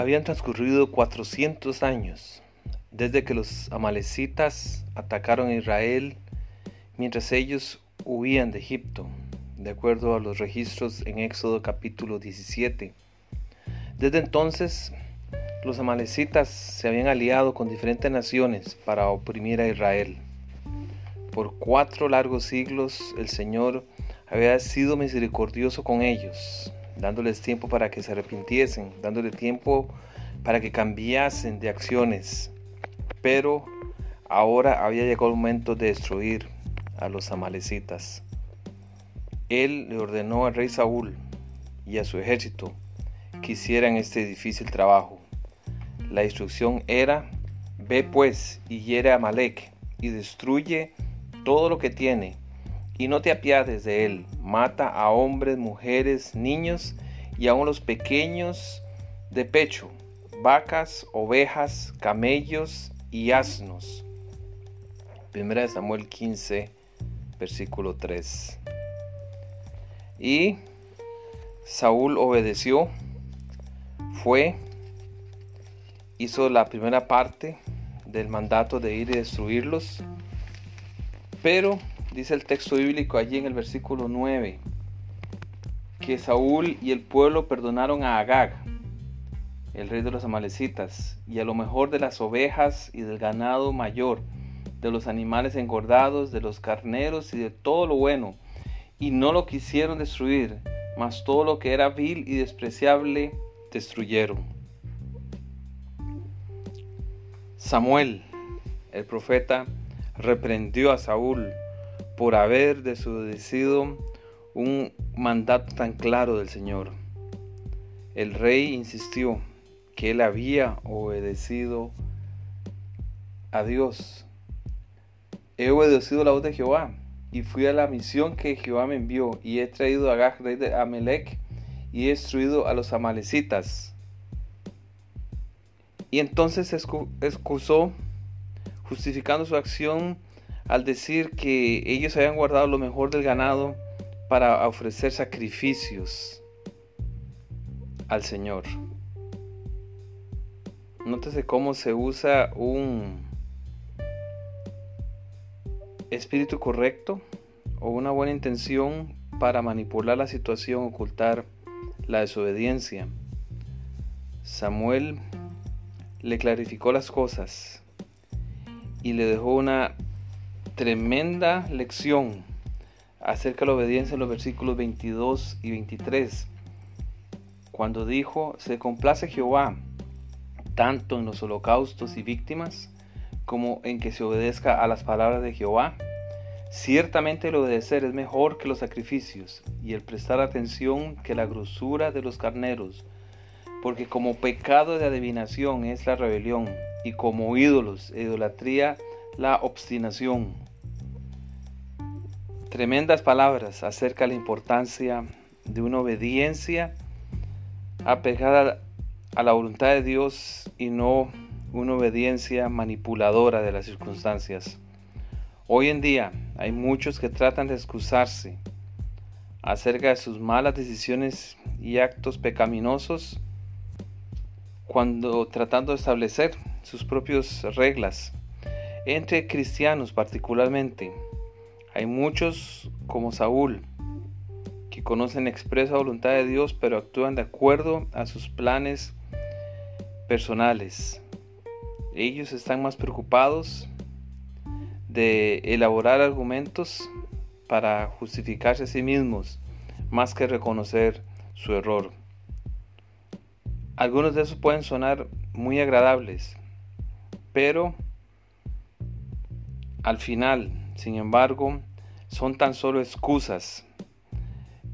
Habían transcurrido 400 años desde que los amalecitas atacaron a Israel mientras ellos huían de Egipto, de acuerdo a los registros en Éxodo capítulo 17. Desde entonces, los amalecitas se habían aliado con diferentes naciones para oprimir a Israel. Por cuatro largos siglos el Señor había sido misericordioso con ellos, dándoles tiempo para que se arrepintiesen, dándole tiempo para que cambiasen de acciones. Pero ahora había llegado el momento de destruir a los amalecitas. Él le ordenó al rey Saúl y a su ejército que hicieran este difícil trabajo. La instrucción era, ve pues y hiere a Amalek y destruye todo lo que tiene y no te apiades de él. Mata a hombres, mujeres, niños y aun los pequeños de pecho, vacas, ovejas, camellos y asnos. Primera de Samuel 15, versículo 3. Y Saúl obedeció, fue, hizo la primera parte del mandato de ir y destruirlos, pero dice el texto bíblico allí en el versículo 9, que Saúl y el pueblo perdonaron a Agag, el rey de los amalecitas, y a lo mejor de las ovejas y del ganado mayor, de los animales engordados, de los carneros y de todo lo bueno, y no lo quisieron destruir, mas todo lo que era vil y despreciable destruyeron. Samuel, el profeta, reprendió a Saúl por haber desobedecido un mandato tan claro del Señor. El rey insistió que él había obedecido a Dios. He obedecido la voz de Jehová y fui a la misión que Jehová me envió y he traído a Gag, rey de Amelec, y he destruido a los amalecitas. Y entonces excusó, justificando su acción, al decir que ellos habían guardado lo mejor del ganado para ofrecer sacrificios al Señor. Nótese cómo se usa un espíritu correcto o una buena intención para manipular la situación, ocultar la desobediencia. Samuel le clarificó las cosas y le dejó una tremenda lección acerca de la obediencia en los versículos 22 y 23, cuando dijo, se complace Jehová tanto en los holocaustos y víctimas como en que se obedezca a las palabras de Jehová. Ciertamente el obedecer es mejor que los sacrificios y el prestar atención que la grosura de los carneros, porque como pecado de adivinación es la rebelión y como ídolos idolatría la obstinación. Tremendas palabras acerca de la importancia de una obediencia apegada a la voluntad de Dios y no una obediencia manipuladora de las circunstancias. Hoy en día hay muchos que tratan de excusarse acerca de sus malas decisiones y actos pecaminosos cuando tratando de establecer sus propias reglas entre cristianos particularmente hay muchos como Saúl que conocen la expresa voluntad de Dios pero actúan de acuerdo a sus planes personales. Ellos están más preocupados de elaborar argumentos para justificarse a sí mismos más que reconocer su error. Algunos de esos pueden sonar muy agradables, pero al final sin embargo, son tan solo excusas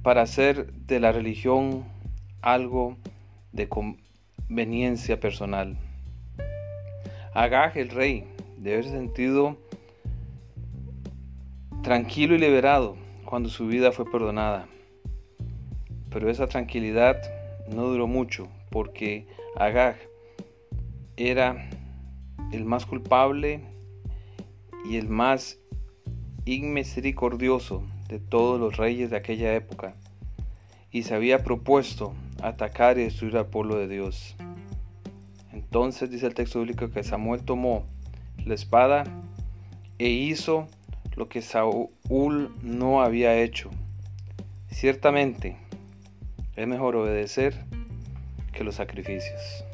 para hacer de la religión algo de conveniencia personal. Agag, el rey, debe haber sentido tranquilo y liberado cuando su vida fue perdonada. Pero esa tranquilidad no duró mucho porque Agag era el más culpable y el más inmisericordioso de todos los reyes de aquella época, y se había propuesto atacar y destruir al pueblo de Dios. Entonces dice el texto bíblico que Samuel tomó la espada e hizo lo que Saúl no había hecho. Ciertamente, es mejor obedecer que los sacrificios.